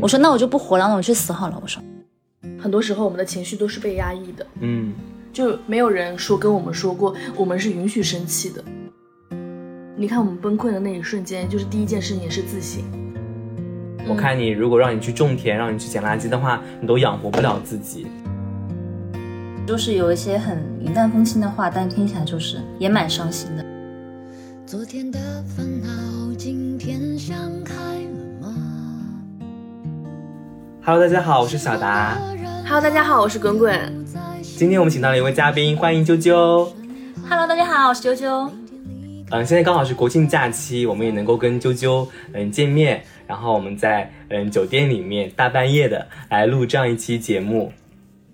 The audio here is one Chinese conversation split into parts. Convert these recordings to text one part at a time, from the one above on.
我说那我就不活了，那我去死好了。我说，很多时候我们的情绪都是被压抑的，嗯，就没有人说跟我们说过我们是允许生气的。你看我们崩溃的那一瞬间，就是第一件事情也是自省。我看你如果让你去种田，让你去捡垃圾的话，你都养活不了自己。就是有一些很云淡风轻的话，但听起来就是也蛮伤心的。昨天的烦恼，今天想开了吗？Hello，大家好，我是小达。Hello，大家好，我是滚滚。今天我们请到了一位嘉宾，欢迎啾啾。Hello，大家好，我是啾啾。嗯，现在刚好是国庆假期，我们也能够跟啾啾嗯见面，然后我们在嗯酒店里面大半夜的来录这样一期节目。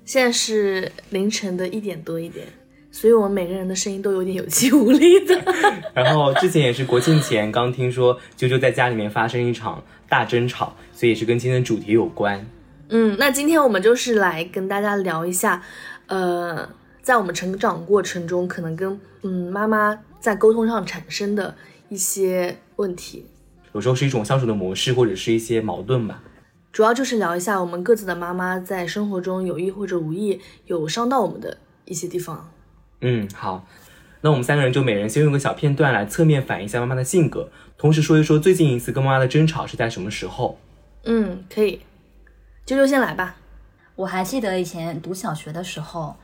现在是凌晨的一点多一点，所以我们每个人的声音都有点有气无力的。然后之前也是国庆前刚听说啾啾在家里面发生一场大争吵，所以也是跟今天的主题有关。嗯，那今天我们就是来跟大家聊一下，呃，在我们成长过程中可能跟嗯妈妈在沟通上产生的一些问题，有时候是一种相处的模式，或者是一些矛盾吧。主要就是聊一下我们各自的妈妈在生活中有意或者无意有伤到我们的一些地方。嗯，好，那我们三个人就每人先用个小片段来侧面反映一下妈妈的性格，同时说一说最近一次跟妈妈的争吵是在什么时候。嗯，可以，啾啾先来吧。我还记得以前读小学的时候，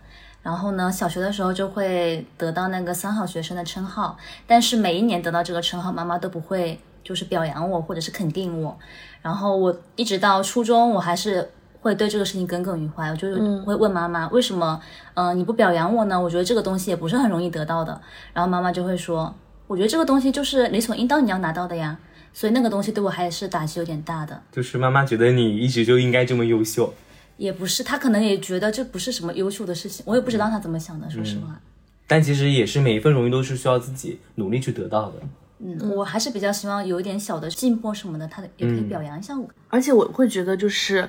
然后呢，小学的时候就会得到那个三好学生的称号，但是每一年得到这个称号，妈妈都不会就是表扬我或者是肯定我。然后我一直到初中，我还是会对这个事情耿耿于怀。我就是会问妈妈，为什么，嗯，你不表扬我呢？我觉得这个东西也不是很容易得到的。然后妈妈就会说，我觉得这个东西就是理所应当你要拿到的呀。所以那个东西对我还是打击有点大的。就是妈妈觉得你一直就应该这么优秀，也不是，她可能也觉得这不是什么优秀的事情。我也不知道她怎么想的，说实话。但其实也是每一份荣誉都是需要自己努力去得到的。嗯，我还是比较希望有一点小的进步什么的，他也可以表扬一下我。而且我会觉得，就是，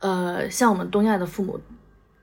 呃，像我们东亚的父母，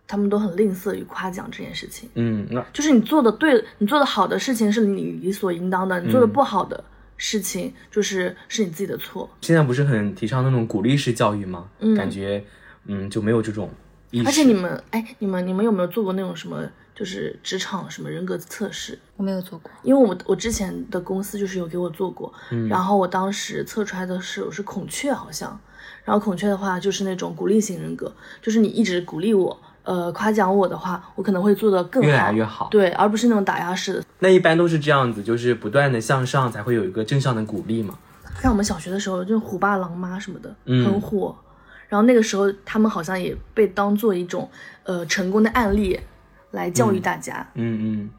他们都很吝啬于夸奖这件事情。嗯，那就是你做的对，你做的好的事情是你理所应当的，你做的不好的事情就是是你自己的错。现在不是很提倡那种鼓励式教育吗？嗯，感觉嗯就没有这种意识。而且你们，哎，你们你们有没有做过那种什么？就是职场什么人格测试，我没有做过，因为我我之前的公司就是有给我做过，然后我当时测出来的是我是孔雀好像，然后孔雀的话就是那种鼓励型人格，就是你一直鼓励我，呃夸奖我的话，我可能会做的更好，越来越好，对，而不是那种打压式的。那一般都是这样子，就是不断的向上才会有一个正向的鼓励嘛。像我们小学的时候，就是虎爸狼妈什么的，很火，然后那个时候他们好像也被当做一种呃成功的案例。来教育大家，嗯嗯，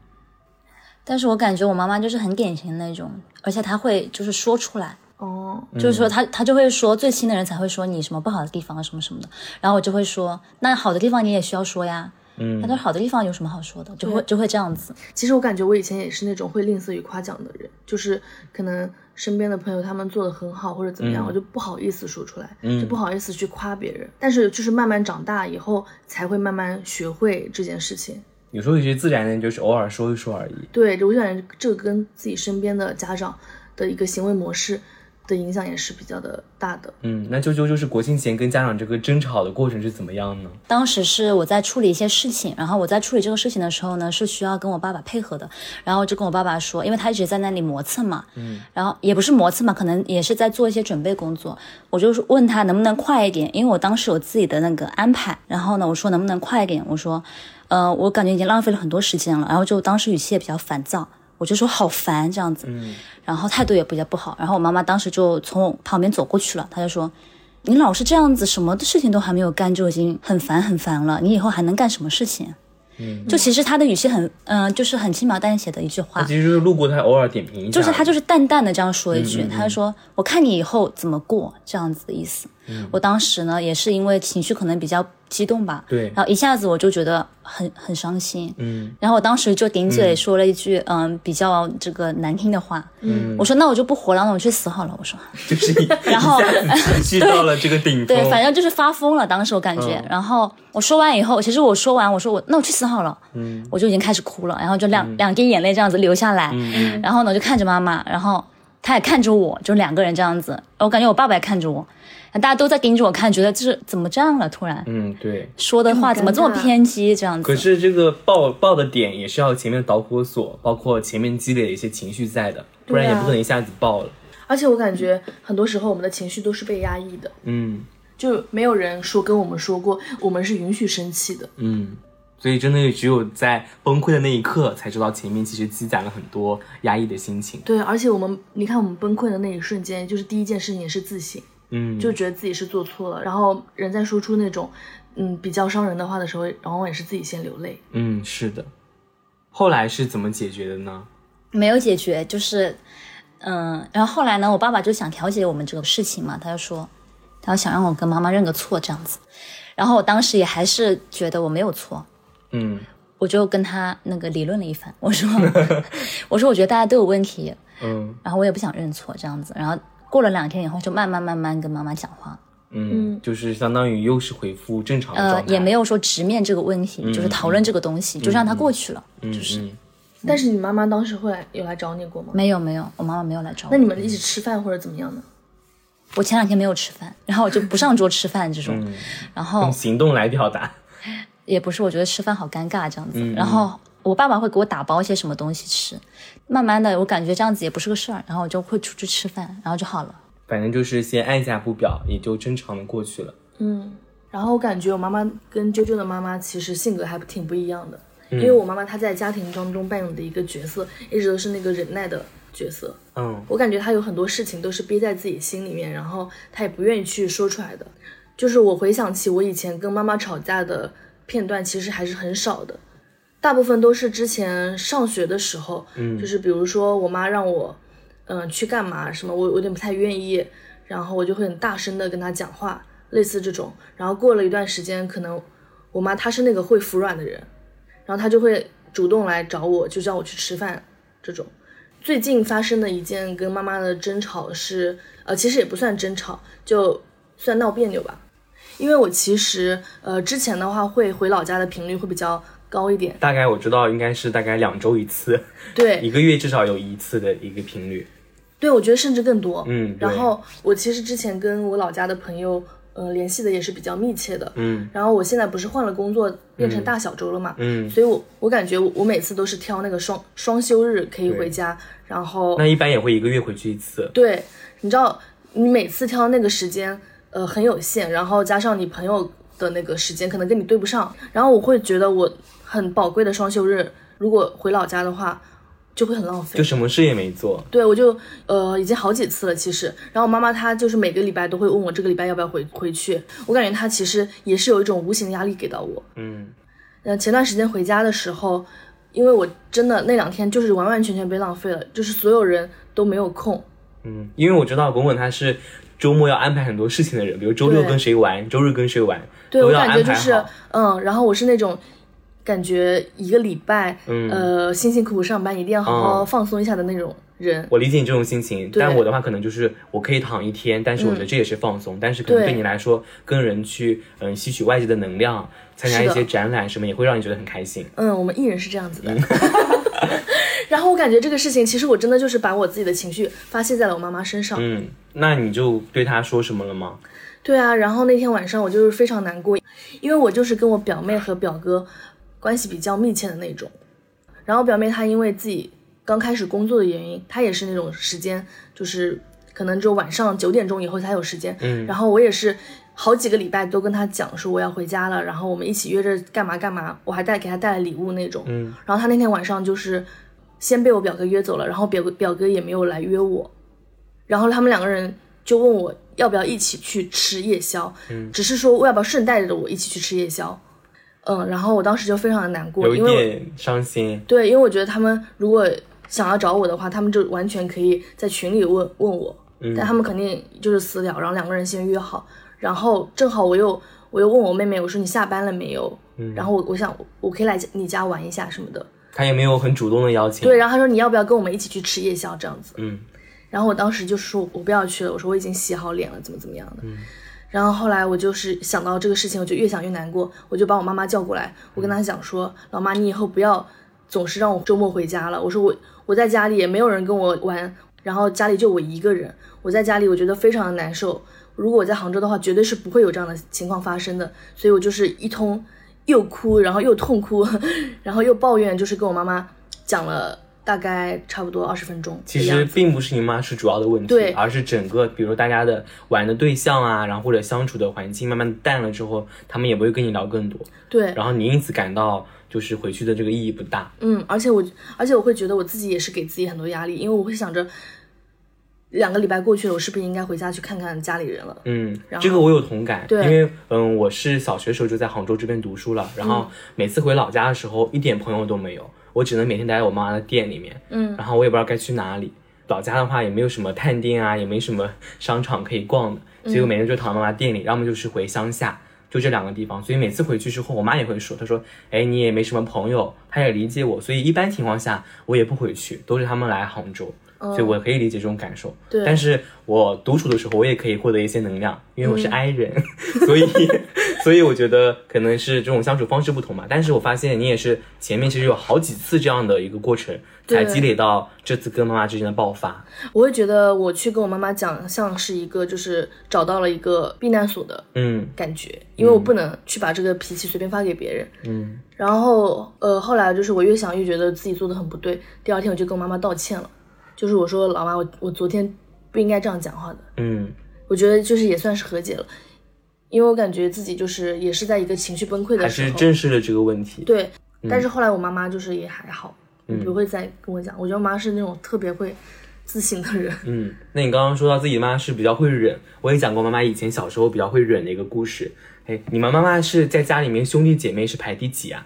但是我感觉我妈妈就是很典型的那种，而且她会就是说出来，哦，就是说他他就会说最亲的人才会说你什么不好的地方啊什么什么的，然后我就会说那好的地方你也需要说呀，嗯，他说好的地方有什么好说的，就会就会这样子。其实我感觉我以前也是那种会吝啬于夸奖的人，就是可能。身边的朋友他们做的很好或者怎么样，我就不好意思说出来，就不好意思去夸别人。但是就是慢慢长大以后，才会慢慢学会这件事情。有时候有些自然的，就是偶尔说一说而已。对，我就感觉这个跟自己身边的家长的一个行为模式。的影响也是比较的大的。嗯，那啾啾就是国庆前跟家长这个争吵的过程是怎么样呢？当时是我在处理一些事情，然后我在处理这个事情的时候呢，是需要跟我爸爸配合的，然后就跟我爸爸说，因为他一直在那里磨蹭嘛，嗯，然后也不是磨蹭嘛，可能也是在做一些准备工作，我就问他能不能快一点，因为我当时有自己的那个安排，然后呢，我说能不能快一点，我说，呃，我感觉已经浪费了很多时间了，然后就当时语气也比较烦躁。我就说好烦这样子，然后态度也比较不好，然后我妈妈当时就从我旁边走过去了，她就说，你老是这样子，什么的事情都还没有干就已经很烦很烦了，你以后还能干什么事情？嗯，就其实他的语气很，嗯，就是很轻描淡写的一句话。其实就是路过他偶尔点评一下。就是他就是淡淡的这样说一句，他就说我看你以后怎么过这样子的意思。我当时呢也是因为情绪可能比较。激动吧，对，然后一下子我就觉得很很伤心，嗯，然后我当时就顶嘴说了一句，嗯，比较这个难听的话，嗯，我说那我就不活了，那我去死好了，我说，就是你，然后情绪到了这个顶 峰，对，反正就是发疯了，当时我感觉，然后我说完以后，其实我说完，我说我那我去死好了，嗯，我就已经开始哭了，然后就两两滴眼泪这样子流下来，嗯，然后呢就看着妈妈，然后。他也看着我，就两个人这样子。我感觉我爸爸也看着我，大家都在盯着我看，觉得这是怎么这样了？突然嗯，对。说的话怎么这么偏激？这样子。可是这个爆爆的点也是要前面导火索，包括前面积累的一些情绪在的，不然也不可能一下子爆了。而且我感觉很多时候我们的情绪都是被压抑的，嗯就没有人说跟我们说过我们是允许生气的。嗯，所以真的只有在崩溃的那一刻，才知道前面其实积攒了很多压抑的心情。对，而且我们，你看我们崩溃的那一瞬间，就是第一件事情也是自省，嗯，就觉得自己是做错了。然后人在说出那种，嗯，比较伤人的话的时候，往往也是自己先流泪。嗯是的。后来是怎么解决的呢？没有解决，就是，嗯，然后后来呢，我爸爸就想调解我们这个事情嘛，他就说，他想让我跟妈妈认个错这样子，然后我当时也还是觉得我没有错，嗯我就跟他那个理论了一番，我说，我说我觉得大家都有问题，嗯然后我也不想认错这样子，然后过了两天以后，就慢慢慢慢跟妈妈讲话，嗯，就是相当于又是恢复正常的呃状，态，也没有说直面这个问题，就是讨论这个东西，就让它过去了，嗯就是。嗯。但是你妈妈当时会来有来找你过吗？没有没有，我妈妈没有来找我，那你们一起吃饭或者怎么样呢？我前两天没有吃饭，然后我就不上桌吃饭这种，嗯。然后用行动来表达。也不是，我觉得吃饭好尴尬这样子。嗯。然后我爸爸会给我打包一些什么东西吃，慢慢的我感觉这样子也不是个事儿，然后我就会出去吃饭，然后就好了。反正就是先按下不表，也就正常的过去了。嗯，然后我感觉我妈妈跟啾啾的妈妈其实性格还挺不一样的，因为我妈妈她在家庭当中扮演的一个角色，一直都是那个忍耐的角色。嗯我感觉她有很多事情都是憋在自己心里面，然后她也不愿意去说出来的。就是我回想起我以前跟妈妈吵架的片段，其实还是很少的，大部分都是之前上学的时候，嗯就是比如说我妈让我，嗯、去干嘛什么，我有点不太愿意，然后我就会很大声的跟她讲话，类似这种。然后过了一段时间，可能我妈她是那个会服软的人，然后她就会主动来找我，就叫我去吃饭这种。最近发生的一件跟妈妈的争吵是，呃，其实也不算争吵，就算闹别扭吧。因为我其实，呃，之前的话会回老家的频率会比较高一点，大概我知道应该是大概两周一次，对，一个月至少有一次的一个频率。对，我觉得甚至更多。嗯然后我其实之前跟我老家的朋友，呃，联系的也是比较密切的。嗯然后我现在不是换了工作，变成大小周了嘛，嗯，所以我我感觉我我每次都是挑那个双双休日可以回家，然后那一般也会一个月回去一次。对，你知道你每次挑那个时间，呃，很有限，然后加上你朋友的那个时间可能跟你对不上，然后我会觉得我很宝贵的双休日，如果回老家的话，就会很浪费就。什么事也没做。对，我就呃已经好几次了，其实。然后我妈妈她就是每个礼拜都会问我这个礼拜要不要回回去，我感觉她其实也是有一种无形的压力给到我。嗯嗯，前段时间回家的时候，因为我真的那两天就是完完全全被浪费了，就是所有人都没有空。嗯，因为我知道滚滚他是周末要安排很多事情的人，比如周六跟谁玩，周日跟谁玩，对我感觉就是好。嗯，然后我是那种感觉一个礼拜，嗯呃，辛辛苦苦上班一定要好好嗯放松一下的那种人。我理解你这种心情，但我的话可能就是我可以躺一天，但是我觉得这也是放松。但是可能对对你来说，跟人去嗯吸取外界的能量，参加一些展览什么，也会让你觉得很开心。嗯，我们艺人是这样子的。然后我感觉这个事情，其实我真的就是把我自己的情绪发泄在了我妈妈身上。嗯，那你就对她说什么了吗？对啊，然后那天晚上我就是非常难过，因为我就是跟我表妹和表哥关系比较密切的那种。然后表妹她因为自己刚开始工作的原因，她也是那种时间，就是可能只有晚上九点钟以后才有时间。嗯然后我也是好几个礼拜都跟她讲说我要回家了，然后我们一起约着干嘛干嘛，我还带给她带了礼物那种。嗯然后她那天晚上就是先被我表哥约走了，然后表哥表哥也没有来约我，然后他们两个人就问我要不要一起去吃夜宵，嗯。只是说我要不要顺带着我一起去吃夜宵，嗯，然后我当时就非常的难过，因为伤心。对，因为我觉得他们如果想要找我的话，他们就完全可以在群里问问我，嗯。但他们肯定就是私聊，然后两个人先约好，然后正好我又我又问我妹妹，我说你下班了没有？嗯。然后我我想我可以来你家玩一下什么的，他也没有很主动的邀请。对，，然后他说你要不要跟我们一起去吃夜宵这样子，嗯然后我当时就说我不要去了，我说我已经洗好脸了，怎么怎么样的。嗯然后后来我就是想到这个事情，我就越想越难过，我就把我妈妈叫过来，我跟她讲说，老妈，你以后不要总是让我周末回家了。我说我我在家里也没有人跟我玩，然后家里就我一个人，我在家里我觉得非常的难受。如果我在杭州的话，绝对是不会有这样的情况发生的。所以我就是一通又哭，然后又痛哭，然后又抱怨，就是跟我妈妈讲了大概差不多二十分钟。其实并不是你妈是主要的问题，对而是整个，比如大家的玩的对象啊，然后或者相处的环境慢慢淡了之后，他们也不会跟你聊更多，对，然后你因此感到就是回去的这个意义不大。嗯，而且我，而且我会觉得我自己也是给自己很多压力，因为我会想着，两个礼拜过去了，我是不是应该回家去看看家里人了？嗯然，这个我有同感，对因为嗯，我是小学时候就在杭州这边读书了，然后每次回老家的时候一点朋友都没有，我只能每天待在我妈妈的店里面，嗯，然后我也不知道该去哪里。老家的话也没有什么探店啊，也没什么商场可以逛的，所以我每天就躺在妈妈店里，要么就是回乡下，就这两个地方。所以每次回去之后，我妈也会说，她说，哎，你也没什么朋友，她也理解我，所以一般情况下我也不回去，都是他们来杭州。所以我可以理解这种感受，对。但是我独处的时候，我也可以获得一些能量，因为我是 I 人，所以，所以我觉得可能是这种相处方式不同嘛。但是我发现你也是前面其实有好几次这样的一个过程，才积累到这次跟妈妈之间的爆发。我会觉得我去跟我妈妈讲，像是一个就是找到了一个避难所的嗯。感觉，因为我不能去把这个脾气随便发给别人。嗯。然后呃，后来就是我越想越觉得自己做的很不对，第二天我就跟我妈妈道歉了，就是我说老妈，我我昨天不应该这样讲话的。嗯我觉得就是也算是和解了，因为我感觉自己就是也是在一个情绪崩溃的时候还是正视了这个问题。对。但是后来我妈妈就是也还好，嗯不会再跟我讲。我觉得我妈是那种特别会自信的人。嗯，那你刚刚说到自己妈是比较会忍，我也讲过妈妈以前小时候比较会忍的一个故事。哎，你们妈妈是在家里面兄弟姐妹是排第几啊？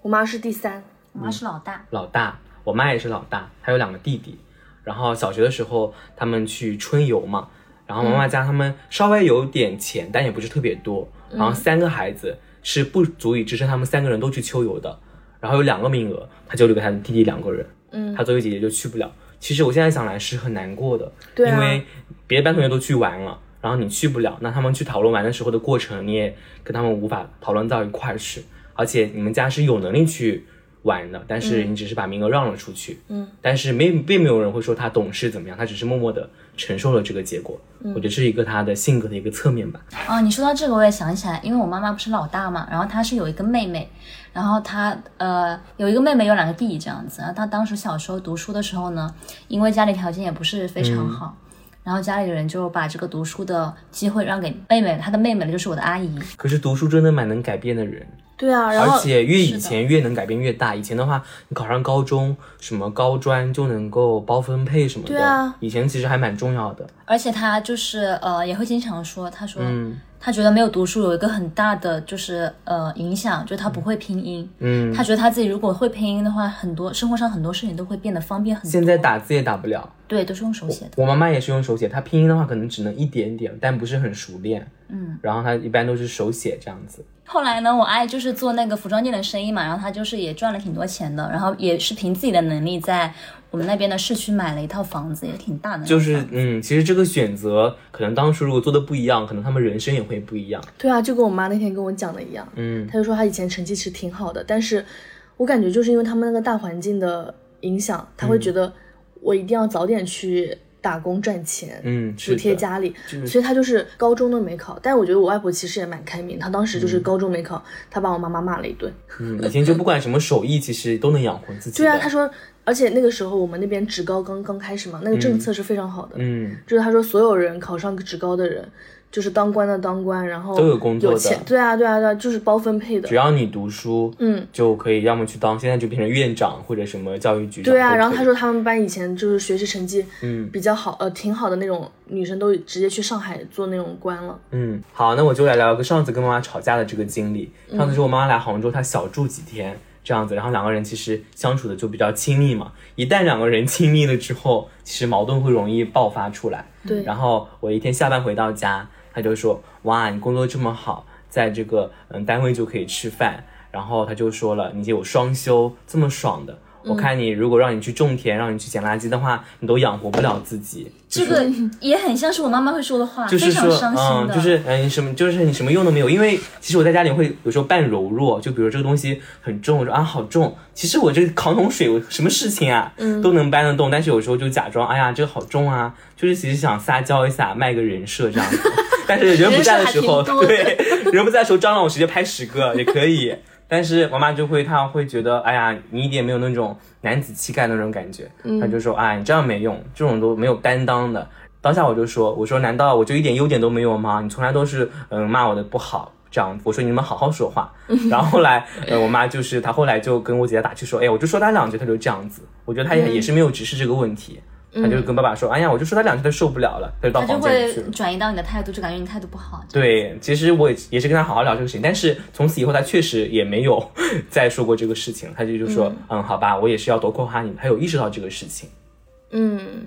我妈是第三，我妈是老大，老大，我妈也是老大，她有两个弟弟。然后小学的时候他们去春游嘛，然后妈妈家他们稍微有点钱，但也不是特别多。然后三个孩子是不足以支撑他们三个人都去秋游的，然后有两个名额，他就留给他的弟弟两个人。嗯，他作为姐姐就去不了。其实我现在想来是很难过的，对啊因为别的班同学都去玩了，然后你去不了，那他们去讨论玩的时候的过程，你也跟他们无法讨论到一块儿去。而且你们家是有能力去玩的，但是你只是把名额让了出去，嗯，但是没并没有人会说他懂事怎么样，他只是默默的承受了这个结果。嗯我觉得是一个他的性格的一个侧面吧。哦，你说到这个，我也想起来，因为我妈妈不是老大嘛，然后她是有一个妹妹，然后她呃有一个妹妹，有两个弟弟这样子。然后她当时小时候读书的时候呢，因为家里条件也不是非常好，然后家里人就把这个读书的机会让给妹妹，她的妹妹呢就是我的阿姨。可是读书真的蛮能改变的人，对啊，然后而且越以前越能改变越大。以前的话，你考上高中，什么高专就能够包分配什么的。对啊以前其实还蛮重要的。而且他就是呃也会经常说，他说。嗯她觉得没有读书有一个很大的就是呃影响，就是他不会拼音。嗯，他觉得他自己如果会拼音的话，很多生活上很多事情都会变得方便很多。现在打字也打不了。对，都是用手写的。我妈妈也是用手写，她拼音的话可能只能一点点，但不是很熟练。嗯，然后她一般都是手写这样子。后来呢，我阿姨就是做那个服装店的生意嘛，然后她就是也赚了挺多钱的，然后也是凭自己的能力在我们那边的市区买了一套房子，也挺大的就是。嗯，其实这个选择可能当初如果做的不一样，可能他们人生也会不一样。对啊，就跟我妈那天跟我讲的一样，嗯她就说她以前成绩其实挺好的，但是我感觉就是因为他们那个大环境的影响，她会觉得我一定要早点去打工赚钱，嗯，补。贴家里，所以她就是高中都没考。但我觉得我外婆其实也蛮开明，她当时就是高中没考，她把我妈妈骂了一顿。嗯，以前就不管什么手艺，其实都能养活自己。对啊，她说，而且那个时候我们那边职高刚刚开始嘛，那个政策是非常好的，嗯，就是他说所有人考上职高的人，就是当官的当官，然后都有工作的。钱，对啊对啊对啊，就是包分配的。只。要你读书，嗯，就可以要么去当，现在就变成院长或者什么教育局长。对啊，然后他说他们班以前就是学习成绩嗯。比较好，呃，挺好的那种女生都直接去上海做那种官了。嗯，好，那我就来聊个上次跟妈妈吵架的这个经历。上次是我妈妈来杭州，她小住几天这样子，然后两个人其实相处的就比较亲密嘛。一旦两个人亲密了之后，其实矛盾会容易爆发出来。对，然后我一天下班回到家，他就说：“哇，你工作这么好，在这个嗯单位就可以吃饭。”然后他就说了：“你有双休，这么爽的。”我看你如果让你去种田，让你去捡垃圾的话，你都养活不了自己。这个也很像是我妈妈会说的话，就是说，嗯，的。就是嗯，什么，就是你什么用都没有。因为其实我在家里会有时候扮柔弱，就比如这个东西很重，我说啊好重，其实我这扛桶水，我什么事情啊，都能搬得动。但是有时候就假装，哎呀，这个好重啊，就是其实想撒娇一下，卖个人设这样子。但是人不在的时候，对，人不在的时候，蟑螂我直接拍十个也可以。但是我妈就会，她会觉得，哎呀，你一点没有那种男子气概那种感觉，她就说，哎，你这样没用，这种都没有担当的。当下我就说，我说难道我就一点优点都没有吗？你从来都是嗯骂我的不好这样。我说你们好好说话。然后后来，呃，我妈就是她后来就跟我姐姐打趣说，哎，我就说她两句，她就这样子。我觉得她也也是没有直视这个问题。他就跟爸爸说：“哎呀，我就说他两句，他受不了了，他就到房间去了。”转移到你的态度，就感觉你态度不好。对，其实我也也是跟他好好聊这个事情，但是从此以后他确实也没有 再说过这个事情。他就就说：“嗯，好吧，我也是要多夸夸你。”他有意识到这个事情。嗯，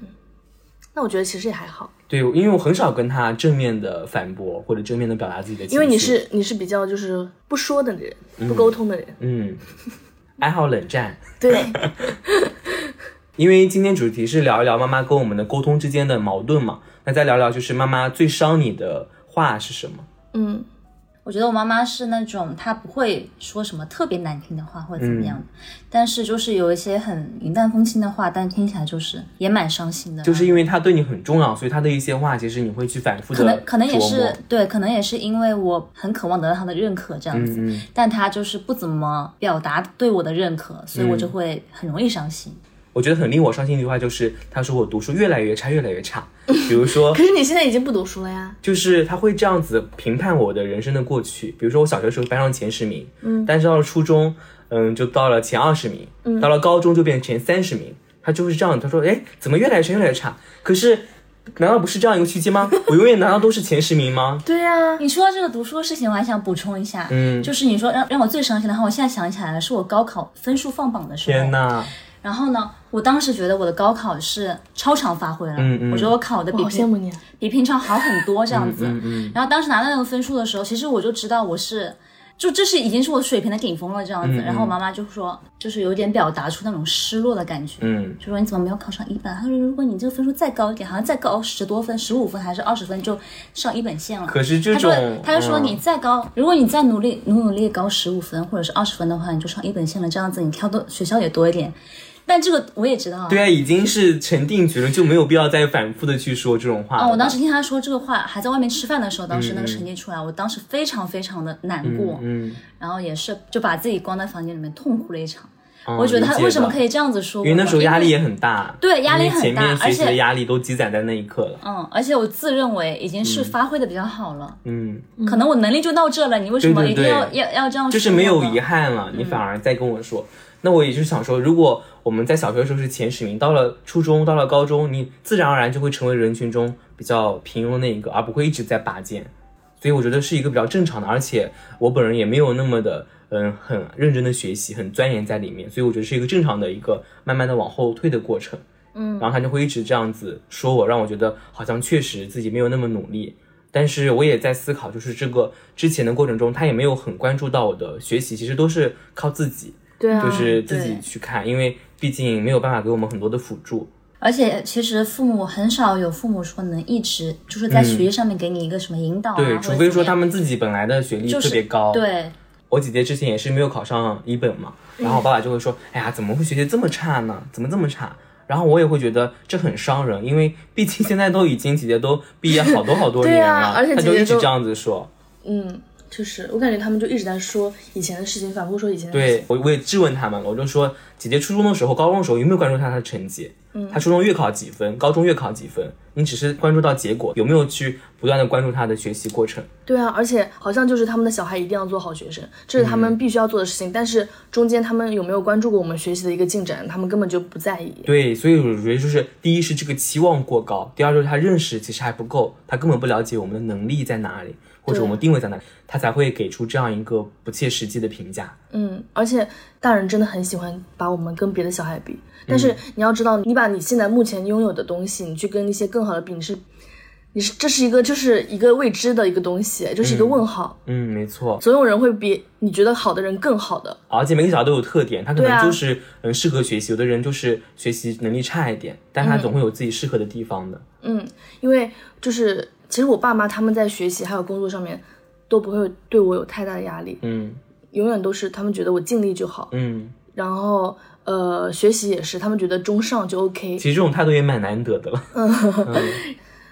那我觉得其实也还好。对，因为我很少跟他正面的反驳或者正面的表达自己的情绪。因为你是你是比较就是不说的人，不沟通的人。嗯，爱好冷战。对。因为今天主题是聊一聊妈妈跟我们的沟通之间的矛盾嘛，那再聊聊就是妈妈最伤你的话是什么？嗯，我觉得我妈妈是那种她不会说什么特别难听的话或者怎么样，但是就是有一些很云淡风轻的话，但听起来就是也蛮伤心的。就是因为她对你很重要，所以她的一些话其实你会去反复的可能可能也是对，可能也是因为我很渴望得到她的认可这样子，但她就是不怎么表达对我的认可，所以我就会很容易伤心。我觉得很令我伤心的一句话就是，他说我读书越来越差，越来越差。比如说，可是你现在已经不读书了呀。就是他会这样子评判我的人生的过去。比如说我小学时候班上前十名，嗯，但是到了初中，嗯，就到了前二十名，嗯，到了高中就变成前三十名。他就是这样，他说，哎，怎么越来越差，越来越差？可是，难道不是这样一个区间吗？我永远难道都是前十名吗？对呀。你说到这个读书的事情，我还想补充一下，嗯，就是你说让让我最伤心的话，我现在想起来了，是我高考分数放榜的时候。天呐。然后呢，我当时觉得我的高考是超常发挥了，我觉得我考的比平比平常好很多这样子。然后当时拿到那个分数的时候，其实我就知道我是，就这是已经是我水平的顶峰了这样子。然后我妈妈就说，就是有点表达出那种失落的感觉，就说你怎么没有考上一本？她说如果你这个分数再高一点，好像再高十多分，十五分还是二十分就上一本线了。可是这种，她就说你再高，如果你再努力努努力高十五分或者是二十分的话，你就上一本线了。这样子你挑的学校也多一点。但这个我也知道，对啊，已经是成定局了，就没有必要再反复的去说这种话。哦，我当时听他说这个话，还在外面吃饭的时候，当时那个成绩出来，我当时非常非常的难过，嗯，然后也是就把自己关在房间里面痛哭了一场。我觉得他为什么可以这样子说？因为那时候压力也很大，对，压力很大，而且的压力都积攒在那一刻了。嗯，而且我自认为已经是发挥的比较好了，嗯，可能我能力就到这了，你为什么一定要要要这样？就是没有遗憾了，你反而在跟我说。那我也就想说，如果我们在小学的时候是前十名，到了初中，到了高中，你自然而然就会成为人群中比较平庸的那一个，而不会一直在拔尖。所以我觉得是一个比较正常的，而且我本人也没有那么的，嗯，很认真的学习，很钻研在里面。所以我觉得是一个正常的一个慢慢的往后退的过程。嗯，然后他就会一直这样子说我，让我觉得好像确实自己没有那么努力。但是我也在思考，就是这个之前的过程中，他也没有很关注到我的学习，其实都是靠自己。对啊，就是自己去看，因为毕竟没有办法给我们很多的辅助。而且其实父母很少有父母说能一直就是在学业上面给你一个什么引导。对，除非说他们自己本来的学历特别高。对，我姐姐之前也是没有考上一本嘛，然后我爸爸就会说：“哎呀，怎么会学习这么差呢？怎么这么差？”然后我也会觉得这很伤人，因为毕竟现在都已经姐姐都毕业好多好多 年了，而且他就一直这样子说。嗯。就是我感觉他们就一直在说以前的事情，反复说以前的事情。对我我也质问他们，我就说姐姐初中的时候、高中的时候有没有关注她的成绩？嗯，她初中月考几分，高中月考几分？你只是关注到结果，有没有去不断的关注她的学习过程？对啊，而且好像就是他们的小孩一定要做好学生，这是他们必须要做的事情。但是中间他们有没有关注过我们学习的一个进展？他们根本就不在意。对，所以我觉得就是第一是这个期望过高，第二就是他认识其实还不够，他根本不了解我们的能力在哪里。或者我们定位在哪里，他才会给出这样一个不切实际的评价。嗯，而且大人真的很喜欢把我们跟别的小孩比，但是你要知道，你把你现在目前拥有的东西，你去跟一些更好的比，你是。你是这是一个就是一个未知的一个东西，就是一个问号。嗯，没错。总有人会比你觉得好的人更好的，而且每个小孩都有特点，他可能就是嗯适合学习，有的人就是学习能力差一点，但他总会有自己适合的地方的。嗯，因为就是其实我爸妈他们在学习还有工作上面都不会对我有太大的压力，嗯。永远都是他们觉得我尽力就好，嗯，然后呃学习也是他们觉得中上就 OK，其实这种态度也蛮难得的了。嗯。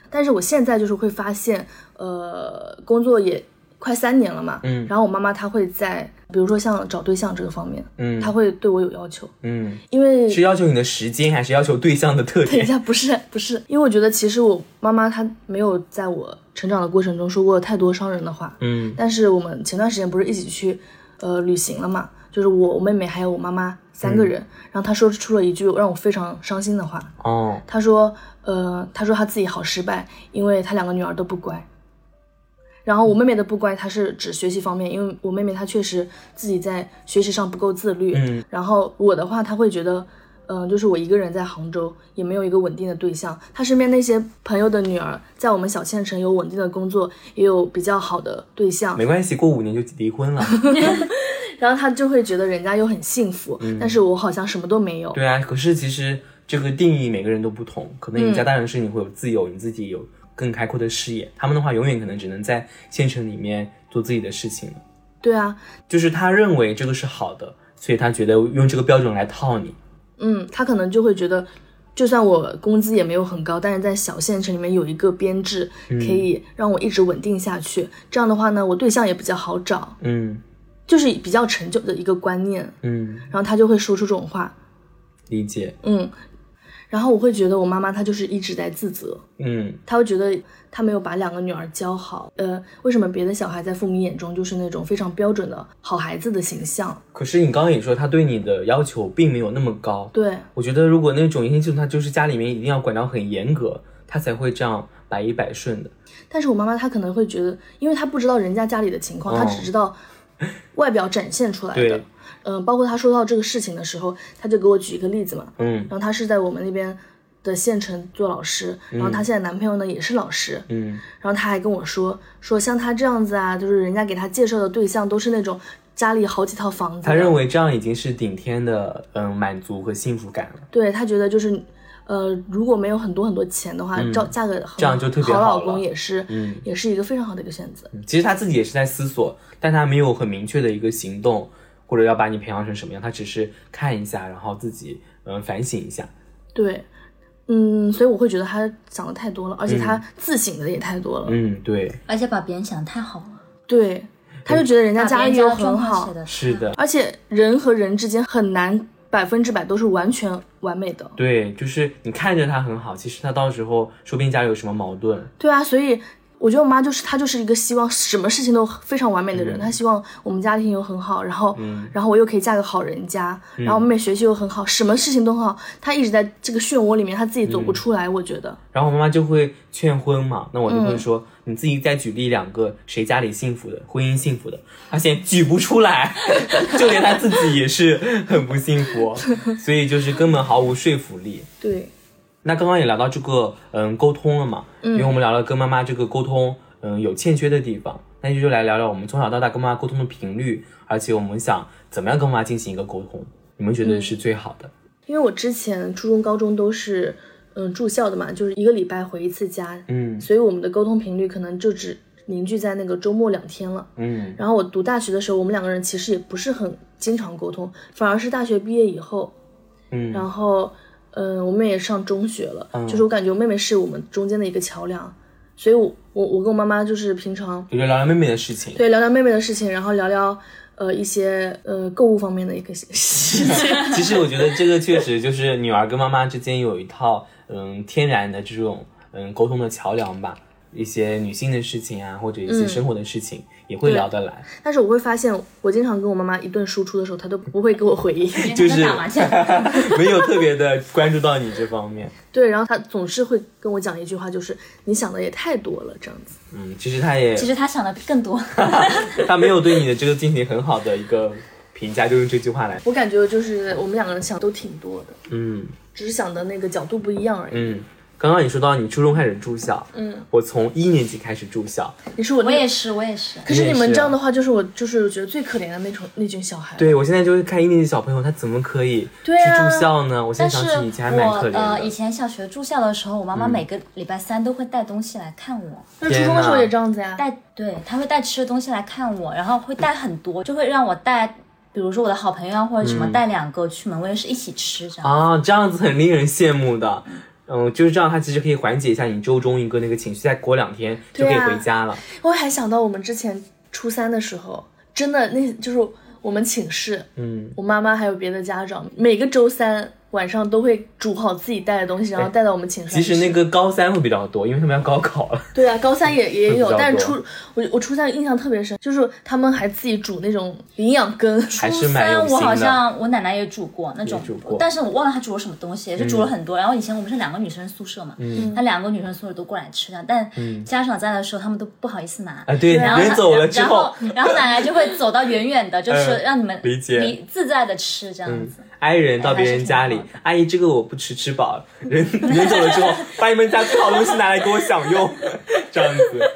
但是我现在就是会发现，呃，工作也快三年了嘛，嗯。然后我妈妈她会在，比如说像找对象这个方面，嗯。她会对我有要求，嗯，因为是要求你的时间，还是要求对象的特点？等一下，不是不是，因为我觉得其实我妈妈她没有在我成长的过程中说过太多伤人的话，嗯。但是我们前段时间不是一起去呃旅行了嘛，就是我我妹妹还有我妈妈三个人，然后她说出了一句让我非常伤心的话，哦，她说呃她说她自己好失败，因为她两个女儿都不乖。然后我妹妹的不乖，她是指学习方面，因为我妹妹她确实自己在学习上不够自律。嗯然后我的话，她会觉得，嗯、就是我一个人在杭州，也没有一个稳定的对象。她身边那些朋友的女儿，在我们小县城有稳定的工作，也有比较好的对象，没关系，过五年就离婚了。然后她就会觉得人家又很幸福，但是我好像什么都没有。对啊，可是其实这个定义每个人都不同，可能你家大城市你会有自由，你自己有更开阔的视野，他们的话永远可能只能在县城里面做自己的事情了。对啊，就是他认为这个是好的，所以他觉得用这个标准来套你。嗯，他可能就会觉得。就算我工资也没有很高，但是在小县城里面有一个编制，可以让我一直稳定下去。这样的话呢，我对象也比较好找，嗯就是比较陈旧的一个观念。嗯，然后他就会说出这种话，理解。嗯，然后我会觉得我妈妈她就是一直在自责，嗯她会觉得她没有把两个女儿教好，呃，为什么别的小孩在父母眼中就是那种非常标准的好孩子的形象？可是你刚刚也说他对你的要求并没有那么高。对，我觉得如果那种言行计数，他就是家里面一定要管到很严格，他才会这样百依百顺的。但是我妈妈她可能会觉得，因为她不知道人家家里的情况，哦她只知道外表展现出来的对。嗯、包括她说到这个事情的时候，她就给我举一个例子嘛，嗯然后她是在我们那边的县城做老师，然后她现在男朋友呢也是老师，嗯然后她还跟我说说像她这样子啊，就是人家给她介绍的对象都是那种家里好几套房子的，他认为这样已经是顶天的嗯满足和幸福感了。对他觉得就是。呃，如果没有很多很多钱的话，嫁嫁个这样就特别好老好了公也是，嗯也是一个非常好的一个选择。其实他自己也是在思索，但他没有很明确的一个行动，或者要把你培养成什么样，他只是看一下，然后自己嗯反省一下。对，嗯，所以我会觉得他想的太多了，而且他自省的也太多了。嗯，对，而且把别人想的太好了，对，他就觉得人家家里又人家的状很好是的，而且人和人之间很难百分之百都是完全完美的。对，就是你看着他很好，其实他到时候说不定家里有什么矛盾。对啊，所以我觉得我妈就是她就是一个希望什么事情都非常完美的人，她希望我们家庭又很好，然后、然后我又可以嫁个好人家，然后我妹妹学习又很好，什么事情都很好，她一直在这个漩涡里面，她自己走不出来，我觉得。然后我妈妈就会劝婚嘛，那我就嗯会说、你自己再举例两个谁家里幸福的，婚姻幸福的，她现在举不出来，就连她自己也是很不幸福，所以就是根本毫无说服力。对，那刚刚也聊到这个嗯沟通了嘛，因为我们聊了跟妈妈这个沟通嗯有欠缺的地方，那就来聊聊我们从小到大跟妈妈沟通的频率，而且我们想怎么样跟妈妈进行一个沟通，你们觉得是最好的？因为我之前初中、高中都是嗯住校的嘛，就是一个礼拜回一次家，嗯。所以我们的沟通频率可能就只凝聚在那个周末两天了。嗯。然后我读大学的时候，我们两个人其实也不是很经常沟通，反而是大学毕业以后，嗯。然后嗯、我妹也上中学了，就是我感觉我妹妹是我们中间的一个桥梁，所以我我我跟我妈妈就是平常就聊聊妹妹的事情。对聊聊妹妹的事情，然后聊聊呃一些呃购物方面的一个事情。其实我觉得这个确实就是女儿跟妈妈之间有一套嗯天然的这种嗯沟通的桥梁吧，一些女性的事情啊，或者一些生活的事情、也会聊得来。但是我会发现，我经常跟我妈妈一顿输出的时候，她都不会给我回应。就是打麻将，没有特别的关注到你这方面。对，然后她总是会跟我讲一句话，就是你想的也太多了，这样子。嗯，其实她也其实她想的更多。她没有对你的这个进行很好的一个评价，就用这句话来。我感觉就是我们两个人想都挺多的，嗯只是想的那个角度不一样而已。嗯，刚刚你说到你初中开始住校，嗯，我从一年级开始住校，你是我那我也是，我也是。可是你们这样的话，就是我就是觉得最可怜的那种那群小孩。对我现在就是看一年级小朋友，他怎么可以去对啊住校呢？我现在想起以前还蛮可怜的呃以。前小学住校的时候，我妈妈每个礼拜三都会带东西来看我，那初中的时候也这样子呀。带对，她会带吃的东西来看我，然后会带很多，就会让我带，比如说我的好朋友啊或者什么带两个去门卫室一起吃这样。啊，这样子很令人羡慕的。嗯，就是这样，它其实可以缓解一下你周中一个那个情绪，再过两天就可以回家了。我还想到我们之前初三的时候，真的那就是我们寝室，嗯，我妈妈还有别的家长，每个周三晚上都会煮好自己带的东西，然后带到我们寝室。其实那个高三会比较多，因为他们要高考了。对啊，高三也也有但是初我我初三印象特别深，就是他们还自己煮那种营养羹，还是蛮有初三我好。像我奶奶也煮过那种但是我忘了她煮了什么东西，也是煮了很多。然后以前我们是两个女生宿舍嘛，她两个女生宿舍都过来吃的，但家长在的时候他们都不好意思拿。啊，对，然后走了之然后后，然后奶奶就会走到远远的，就是嗯让你们理解离自在的吃这样子。挨人到别人家里阿姨这个我不吃，吃饱了。人人走了之后，把你们家最好的东西拿来给我享用，这样子。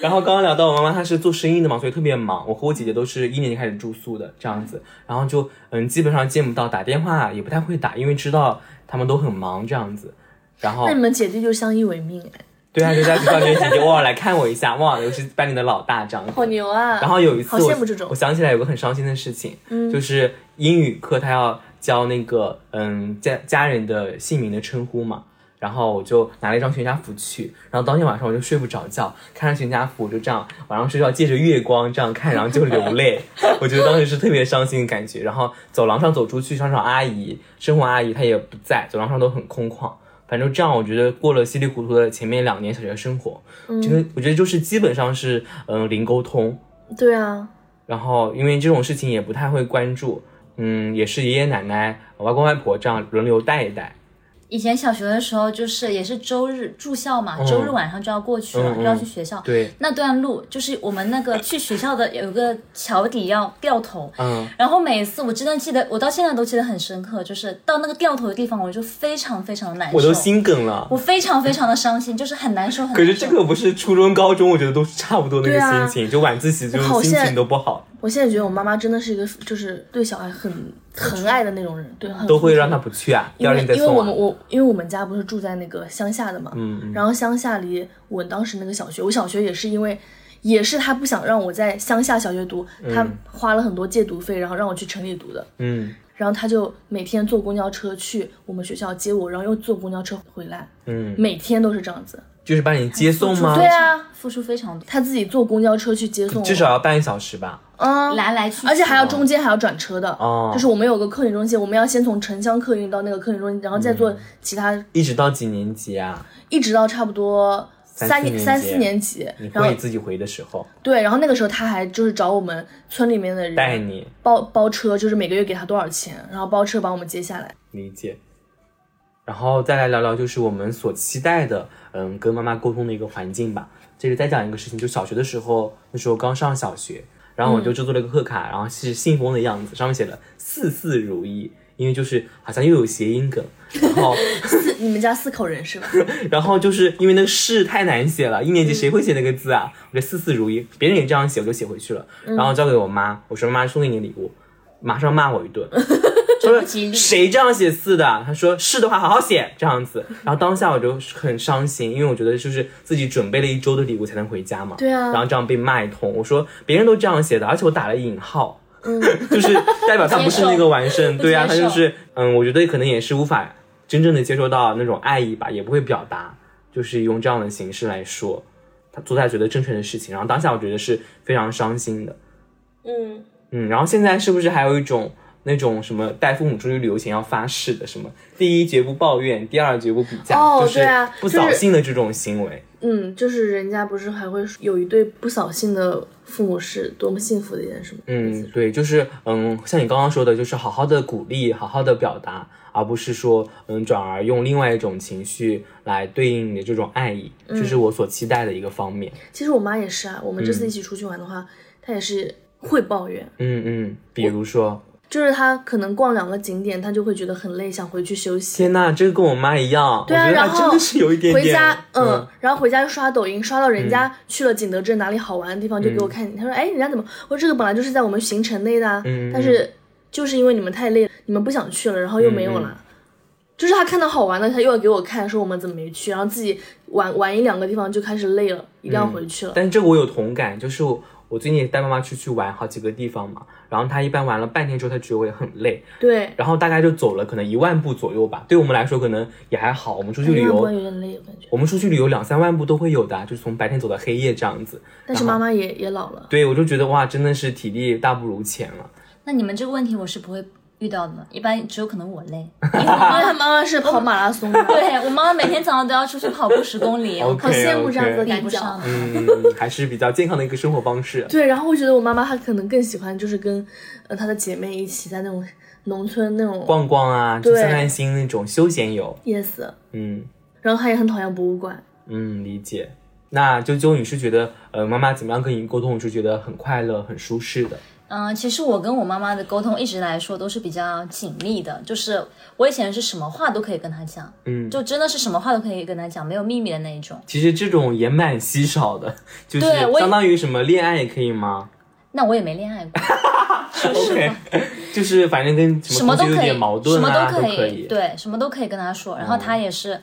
然后刚刚聊到我妈妈，她是做生意的嘛，所以特别忙。我和我姐姐都是一年级开始住宿的，这样子，然后就嗯，基本上见不到，打电话也不太会打，因为知道他们都很忙这样子。然后那你们姐弟就相依为命哎，对啊，就在学校觉得姐姐偶尔来看我一下，哇，又是班里的老大这样子。好牛啊！然后有一次好我，羡慕这种我想起来有个很伤心的事情，嗯就是英语课他要教那个嗯家家人的姓名的称呼嘛，然后我就拿了一张全家福去，然后当天晚上我就睡不着觉，看着全家福，我就这样晚上睡觉借着月光这样看，然后就流泪，我觉得当时是特别伤心的感觉。然后走廊上走出去，商场阿姨、生活阿姨她也不在，走廊上都很空旷。反正这样，我觉得过了稀里糊涂的前面两年小学生活，这个我觉得就是基本上是嗯零沟通，对啊，然后因为这种事情也不太会关注，嗯，也是爷爷奶奶、外公外婆这样轮流带一带。以前小学的时候，就是也是周日住校嘛，嗯周日晚上就要过去了，就要去学校。对，那段路就是我们那个去学校的有个桥底要掉头，嗯，然后每次我真的记得，我到现在都记得很深刻，就是到那个掉头的地方，我就非常非常的难受，我都心梗了。我非常非常的伤心，就是很难受，很难受。可是这个不是初中、高中，我觉得都是差不多那个心情，就晚自习就是心情都不好，我现在觉得我妈妈真的是一个就是对小孩很疼爱的那种人，对，很都会让他不去啊，第因为因为我们。我因为我们家不是住在那个乡下的嘛，嗯然后乡下离我当时那个小学，我小学也是因为也是他不想让我在乡下小学读，他花了很多借读费，然后让我去城里读的。嗯然后他就每天坐公交车去我们学校接我，然后又坐公交车回来，嗯，每天都是这样子。就是帮你接送吗？对啊，付出非常多，他自己坐公交车去接送，至少要半个小时吧。嗯，来来去去，而且还要中间还要转车的。哦就是我们有个客运中心，我们要先从城乡客运到那个客运中心，然后再坐其他，一直到几年级啊？一直到差不多三三四年级三四年级你，然后会自己回的时候对，然后那个时候他还就是找我们村里面的人带你包包车，就是每个月给他多少钱，然后包车把我们接下来。理解。然后再来聊聊，就是我们所期待的，嗯，跟妈妈沟通的一个环境吧。接着再讲一个事情，就小学的时候，那时候刚上小学，然后我就制作了一个贺卡，然后是信封的样子，上面写了“四四如意”，因为就是好像又有谐音梗，然后 四，你们家四口人是吧？然后就是因为那个“事”太难写了，一年级谁会写那个字啊？我觉得“事事如意”，别人也这样写，我就写回去了，然后交给我妈，我说妈送给你礼物，马上骂我一顿。说谁这样写字的？他说是的话好好写这样子。然后当下我就很伤心，因为我觉得就是自己准备了一周的礼物才能回家嘛。对啊然后这样被骂一通，我说别人都这样写的，而且我打了引号，嗯，就是代表他不是那个完胜。对啊，他就是嗯，我觉得可能也是无法真正的接受到那种爱意吧，也不会表达，就是用这样的形式来说他做他觉得正确的事情。然后当下我觉得是非常伤心的。嗯，嗯，然后现在是不是还有一种那种什么带父母出去旅游前要发誓的什么第一绝不抱怨，第二绝不比较，哦就是不扫兴的这种行为。嗯，就是人家不是还会有一对不扫兴的父母是多么幸福的一件事吗？嗯，对，就是嗯，像你刚刚说的，就是好好的鼓励，好好的表达，而不是说嗯，转而用另外一种情绪来对应你的这种爱意，这是我所期待的一个方面。其实我妈也是啊，我们这次一起出去玩的话，她也是会抱怨，嗯嗯，比如说，就是他可能逛两个景点，他就会觉得很累，想回去休息。天呐，这个跟我妈一样，对啊，然后她真的是有一点点。回家，嗯嗯，然后回家又刷抖音，刷到人家去了景德镇哪里好玩的地方，就给我看。他说：“哎，人家怎么？我说这个本来就是在我们行程内的啊，嗯但是就是因为你们太累了，你们不想去了，然后又没有了。嗯就是他看到好玩的，他又要给我看，说我们怎么没去，然后自己玩玩一两个地方就开始累了，一定要回去了。但是这个我有同感，就是我我最近也带妈妈出去玩好几个地方嘛，然后她一般玩了半天之后，她觉得我也很累，对，然后大概就走了可能一万步左右吧。对我们来说可能也还好，我们出去旅游有点累，我感觉。我们出去旅游两三万步都会有的，就是从白天走到黑夜这样子。但是妈妈也也老了，对我就觉得哇，真的是体力大不如前了。那你们这个问题我是不会遇到的，一般只有可能我累。因为她妈妈是跑马拉松的，对我妈妈每天早上都要出去跑步十公里，好羡慕这样子的比感觉。嗯，还是比较健康的一个生活方式。对，然后我觉得我妈妈她可能更喜欢就是跟呃她的姐妹一起在那种农村那种逛逛啊，就对散散心那种休闲游。yes，嗯然后她也很讨厌博物馆。嗯，理解。那啾啾，你是觉得呃妈妈怎么样跟你沟通，是觉得很快乐、很舒适的？嗯，其实我跟我妈妈的沟通一直来说都是比较紧密的，就是我以前是什么话都可以跟她讲，嗯，就真的是什么话都可以跟她讲，没有秘密的那一种。其实这种也蛮稀少的，就是对相当于什么恋爱也可以吗那我也没恋爱过？OK，就是反正跟什什么都可以，么东西有点矛盾什么啊，都可以。对，什么都可以跟她说。然后她也是，嗯、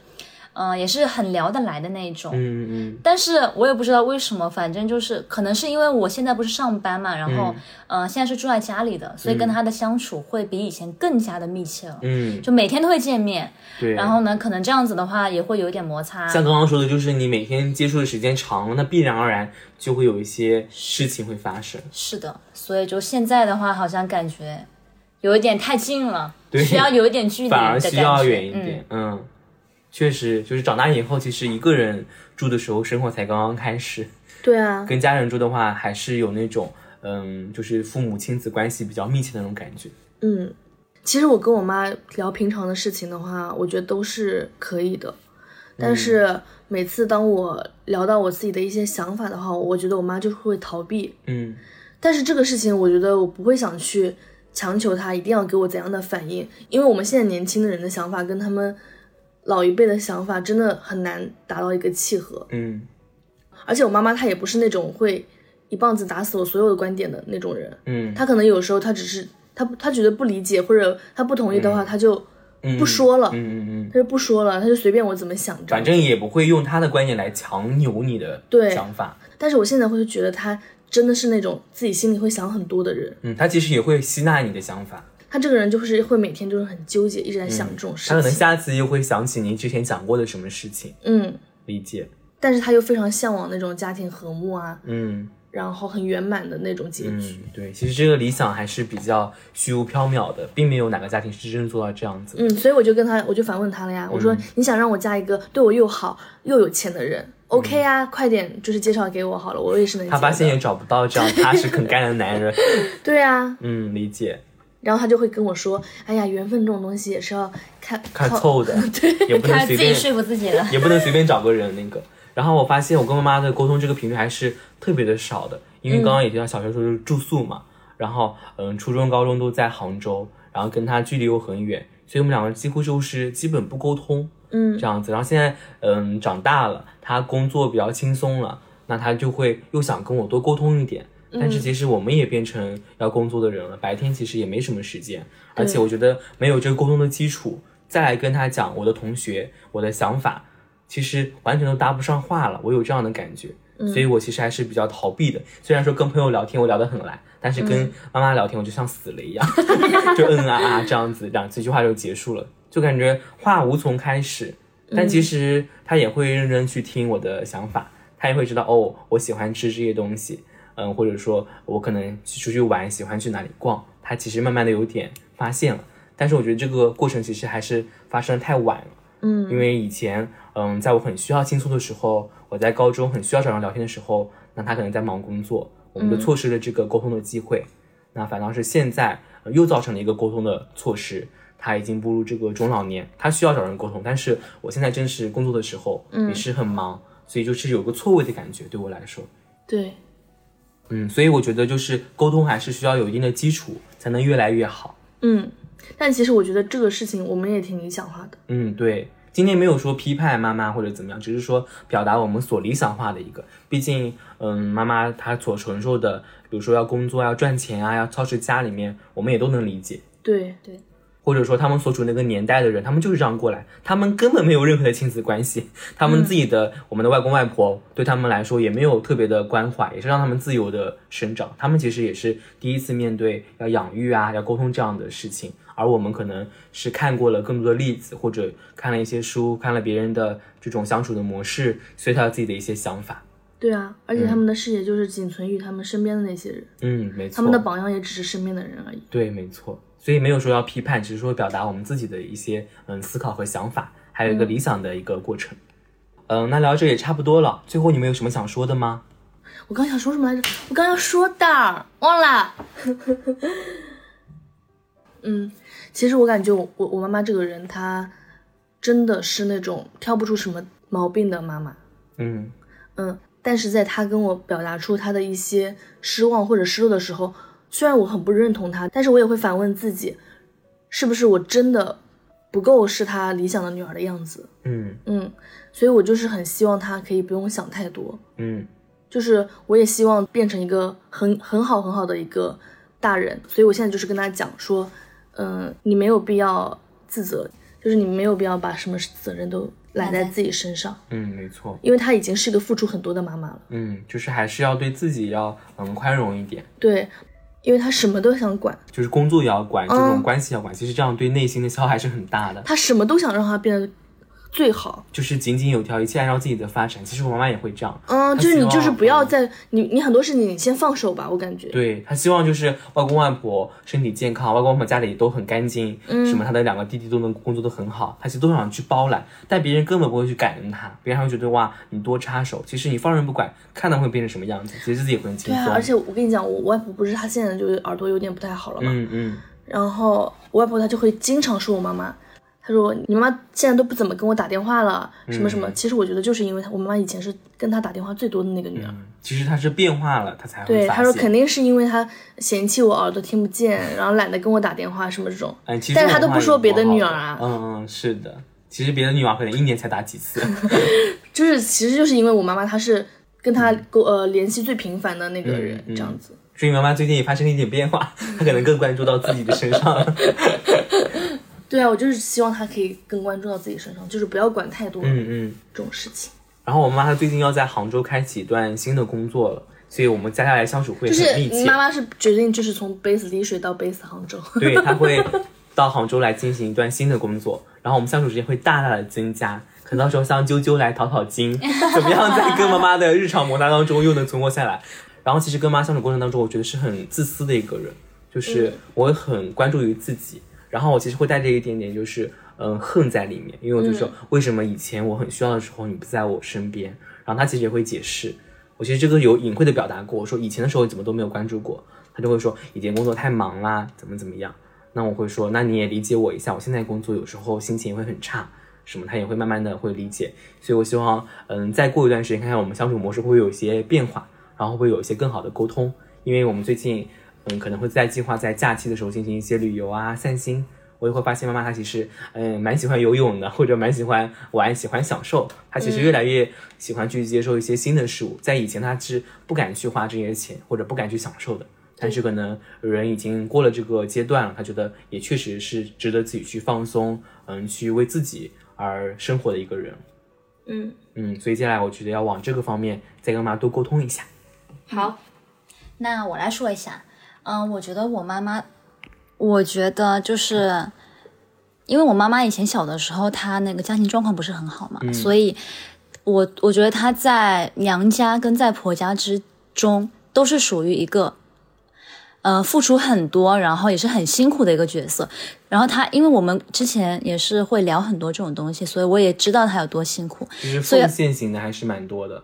也是很聊得来的那一种。嗯嗯但是我也不知道为什么，反正就是可能是因为我现在不是上班嘛，然后，嗯呃，现在是住在家里的，所以跟他的相处会比以前更加的密切了，嗯，就每天都会见面。对。然后呢，可能这样子的话也会有一点摩擦。像刚刚说的，就是你每天接触的时间长了，那必然而然就会有一些事情会发生。是的，所以就现在的话，好像感觉有一点太近了，对需要有一点距离的反而。需要远一点。嗯，确实，就是长大以后，其实一个人住的时候，生活才刚刚开始。对啊，跟家人住的话，还是有那种嗯，就是父母亲子关系比较密切的那种感觉。嗯，其实我跟我妈聊平常的事情的话，我觉得都是可以的。但是每次当我聊到我自己的一些想法的话，我觉得我妈就会逃避。嗯但是这个事情，我觉得我不会想去强求她一定要给我怎样的反应，因为我们现在年轻的人的想法跟他们老一辈的想法真的很难达到一个契合。嗯而且我妈妈她也不是那种会一棒子打死我所有的观点的那种人，嗯她可能有时候她只是她她觉得不理解或者她不同意的话，她就不说了，嗯嗯嗯，她就不说了，她就随便我怎么想着反。正也不会用她的观点来强扭你的想法。但是我现在会觉得她真的是那种自己心里会想很多的人，嗯，她其实也会吸纳你的想法，她这个人就是会每天就是很纠结，一直在想这种事他可能。下次又会想起您之前讲过的什么事情，嗯，理解。但是他又非常向往那种家庭和睦啊，嗯然后很圆满的那种结局。嗯，对，其实这个理想还是比较虚无缥缈的，并没有哪个家庭是真正做到这样子。嗯，所以我就跟他，我就反问他了呀。我说，你想让我嫁一个对我又好又有钱的人，OK 啊，快点就是介绍给我好了，我也是能。他发现也找不到这样踏实肯干的男人。对啊，嗯，理解，然后他就会跟我说，哎呀，缘分这种东西也是要看看凑的，也不能 随便，自己说服自己了。也不能随便找个人那个。然后我发现我跟妈妈的沟通这个频率还是特别的少的，因为刚刚也提到小学时候就是住宿嘛，然后嗯，初中、高中都在杭州，然后跟他距离又很远，所以我们两个几乎就是基本不沟通，嗯这样子。然后现在嗯长大了，他工作比较轻松了，那他就会又想跟我多沟通一点。但是其实我们也变成要工作的人了，白天其实也没什么时间，而且我觉得没有这个沟通的基础，再来跟他讲我的同学、我的想法，其实完全都搭不上话了。我有这样的感觉，所以我其实还是比较逃避的。虽然说跟朋友聊天我聊得很来，但是跟妈妈聊天我就像死了一样，就嗯啊啊这样子，两几句话就结束了，就感觉话无从开始。但其实他也会认真去听我的想法，他也会知道哦，我喜欢吃这些东西，嗯，或者说我可能出去玩，喜欢去哪里逛，他其实慢慢的有点发现了。但是我觉得这个过程其实还是发生的太晚了。嗯，因为以前，嗯，在我很需要倾诉的时候，我在高中很需要找人聊天的时候，那他可能在忙工作，我们就错失了这个沟通的机会。那反倒是现在、呃又造成了一个沟通的措施。他已经步入这个中老年，他需要找人沟通，但是我现在正是工作的时候，也是很忙，所以就是有个错位的感觉，对我来说，对，嗯，所以我觉得就是沟通还是需要有一定的基础，才能越来越好。嗯，但其实我觉得这个事情我们也挺理想化的。嗯，对，今天没有说批判妈妈或者怎么样，只是说表达我们所理想化的一个。毕竟，嗯，妈妈她所承受的，比如说要工作、要赚钱啊，要操持家里面，我们也都能理解。对对，或者说他们所处那个年代的人，他们就是这样过来，他们根本没有任何的亲子关系，他们自己的、我们的外公外婆对他们来说也没有特别的关怀，也是让他们自由的生长。他们其实也是第一次面对要养育啊、要沟通这样的事情，而我们可能是看过了更多的例子，或者看了一些书，看了别人的这种相处的模式，所以他有自己的一些想法。对啊，而且他们的视野就是仅存于他们身边的那些人，嗯，没错。他们的榜样也只是身边的人而已。对，没错。所以没有说要批判，只是说表达我们自己的一些嗯思考和想法，还有一个理想的一个过程。嗯，那聊这也差不多了。最后你们有什么想说的吗？我刚想说什么来着？我刚要说的，忘了。嗯，其实我感觉我我我妈妈这个人，她真的是那种挑不出什么毛病的妈妈。嗯嗯，但是在她跟我表达出她的一些失望或者失落的时候，虽然我很不认同她，但是我也会反问自己，是不是我真的不够是她理想的女儿的样子？嗯嗯，所以我就是很希望她可以不用想太多。嗯就是我也希望变成一个很很好很好的一个大人，所以我现在就是跟他讲说，嗯、你没有必要自责，就是你没有必要把什么责任都揽在自己身上，嗯，没错。因为她已经是一个付出很多的妈妈了。嗯，就是还是要对自己要嗯宽容一点，对，因为他什么都想管，就是工作也要管，这种嗯关系要管。其实这样对内心的消耗还是很大的。他什么都想让他变得最好。就是井井有条，一切按照自己的发展。其实我妈妈也会这样，嗯，就是你就是不要嗯再你你很多事情你先放手吧，我感觉。对她希望就是外公外婆身体健康，外公外婆家里都很干净，嗯什么她的两个弟弟都能工作的很好，她其实都想去包揽，但别人根本不会去感恩她，别人还会觉得哇你多插手，其实你放任不管，看到会变成什么样子，其实自己也会很轻松。对啊，而且我跟你讲，我外婆不是她现在就是耳朵有点不太好了嘛，嗯嗯然后我外婆她就会经常说我妈妈，她说你妈妈现在都不怎么跟我打电话了，什么什么。嗯其实我觉得就是因为她我妈妈以前是跟她打电话最多的那个女儿。嗯，其实她是变化了，她才会对，她说肯定是因为她嫌弃我耳朵听不见，然后懒得跟我打电话什么这种。哎，其实但是她都不说别的女儿啊嗯嗯，是的。其实别的女儿可能一年才打几次。就是其实就是因为我妈妈她是跟她沟呃联系最频繁的那个人，嗯这样子。所以妈妈最近也发生了一点变化，她可能更关注到自己的身上了。对啊，我就是希望他可以更关注到自己身上，就是不要管太多嗯嗯。这种事情。然后我妈妈她最近要在杭州开启一段新的工作了，所以我们接下来相处会很密切。妈妈是决定就是从 base 丽水到 base 杭州。对，她会 到杭州来进行一段新的工作，然后我们相处时间会大大的增加。可能到时候像啾啾来讨讨经，怎么样在跟妈妈的日常摩擦当中又能存活下来？然后其实跟妈相处过程当中，我觉得是很自私的一个人，就是我会很关注于自己，然后我其实会带着一点点就是嗯恨在里面，因为我就说为什么以前我很需要的时候你不在我身边，然后他其实也会解释，我其实这个有隐晦的表达过，我说以前的时候怎么都没有关注过，他就会说以前工作太忙啦，怎么怎么样，那我会说那你也理解我一下，我现在工作有时候心情也会很差。什么，他也会慢慢的会理解，所以我希望，嗯，再过一段时间，看看我们相处模式会不会有一些变化，然后会不会有一些更好的沟通，因为我们最近，嗯，可能会在计划在假期的时候进行一些旅游啊、散心。我也会发现妈妈她其实，嗯，蛮喜欢游泳的，或者蛮喜欢玩、喜欢享受。她其实越来越喜欢去接受一些新的事物，在以前她是不敢去花这些钱，或者不敢去享受的。但是可能人已经过了这个阶段了，他觉得也确实是值得自己去放松，嗯，去为自己而生活的一个人。嗯，嗯，所以接下来我觉得要往这个方面再跟妈妈多沟通一下。好，那我来说一下，嗯，我觉得我妈妈，我觉得就是，因为我妈妈以前小的时候，她那个家庭状况不是很好嘛，所以我我觉得她在娘家跟在婆家之中都是属于一个。呃，付出很多，然后也是很辛苦的一个角色。然后她，因为我们之前也是会聊很多这种东西，所以我也知道她有多辛苦。其实奉献型的还是蛮多的。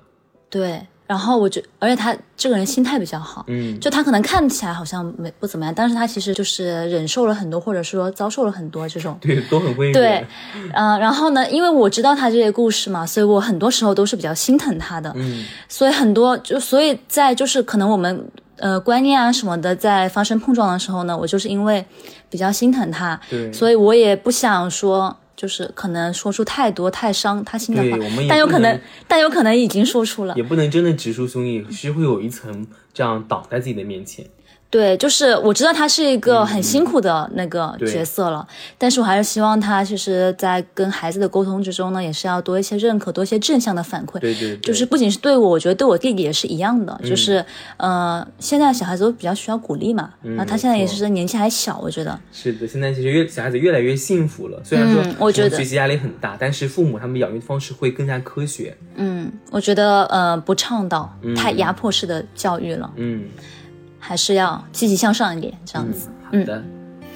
对，然后我觉，而且他这个人心态比较好，嗯，就他可能看起来好像没不怎么样，但是他其实就是忍受了很多，或者说遭受了很多这种。对，都很温对柔。，嗯、然后呢，因为我知道他这些故事嘛，所以我很多时候都是比较心疼他的。嗯，所以很多就所以在就是可能我们呃观念啊什么的在发生碰撞的时候呢，我就是因为比较心疼他，对所以我也不想说。就是可能说出太多太伤他心的话但有可能但有可能已经说出了。也不能真的直抒胸臆，是会有一层这样挡在自己的面前。对，就是我知道他是一个很辛苦的那个角色了，但是我还是希望他就是在跟孩子的沟通之中呢，也是要多一些认可，多一些正向的反馈。对对对，就是不仅是对我，我觉得对我弟弟也是一样的，嗯。就是呃，现在小孩子都比较需要鼓励嘛，然后他现在也是年纪还小，我觉得，是的，现在其实越小孩子越来越幸福了，虽然说嗯我觉得。学习压力很大，但是父母他们养育方式会更加科学。嗯，我觉得呃不倡导太压迫式的教育了，嗯，还是要积极向上一点，这样子。好的，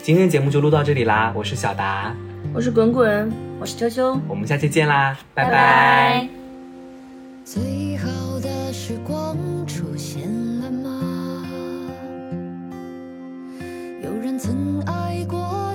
今天节目就录到这里啦。我是小达，我是滚滚，我是秋秋，我们下期见啦，拜拜。最好的时光出现了吗？有人曾爱过。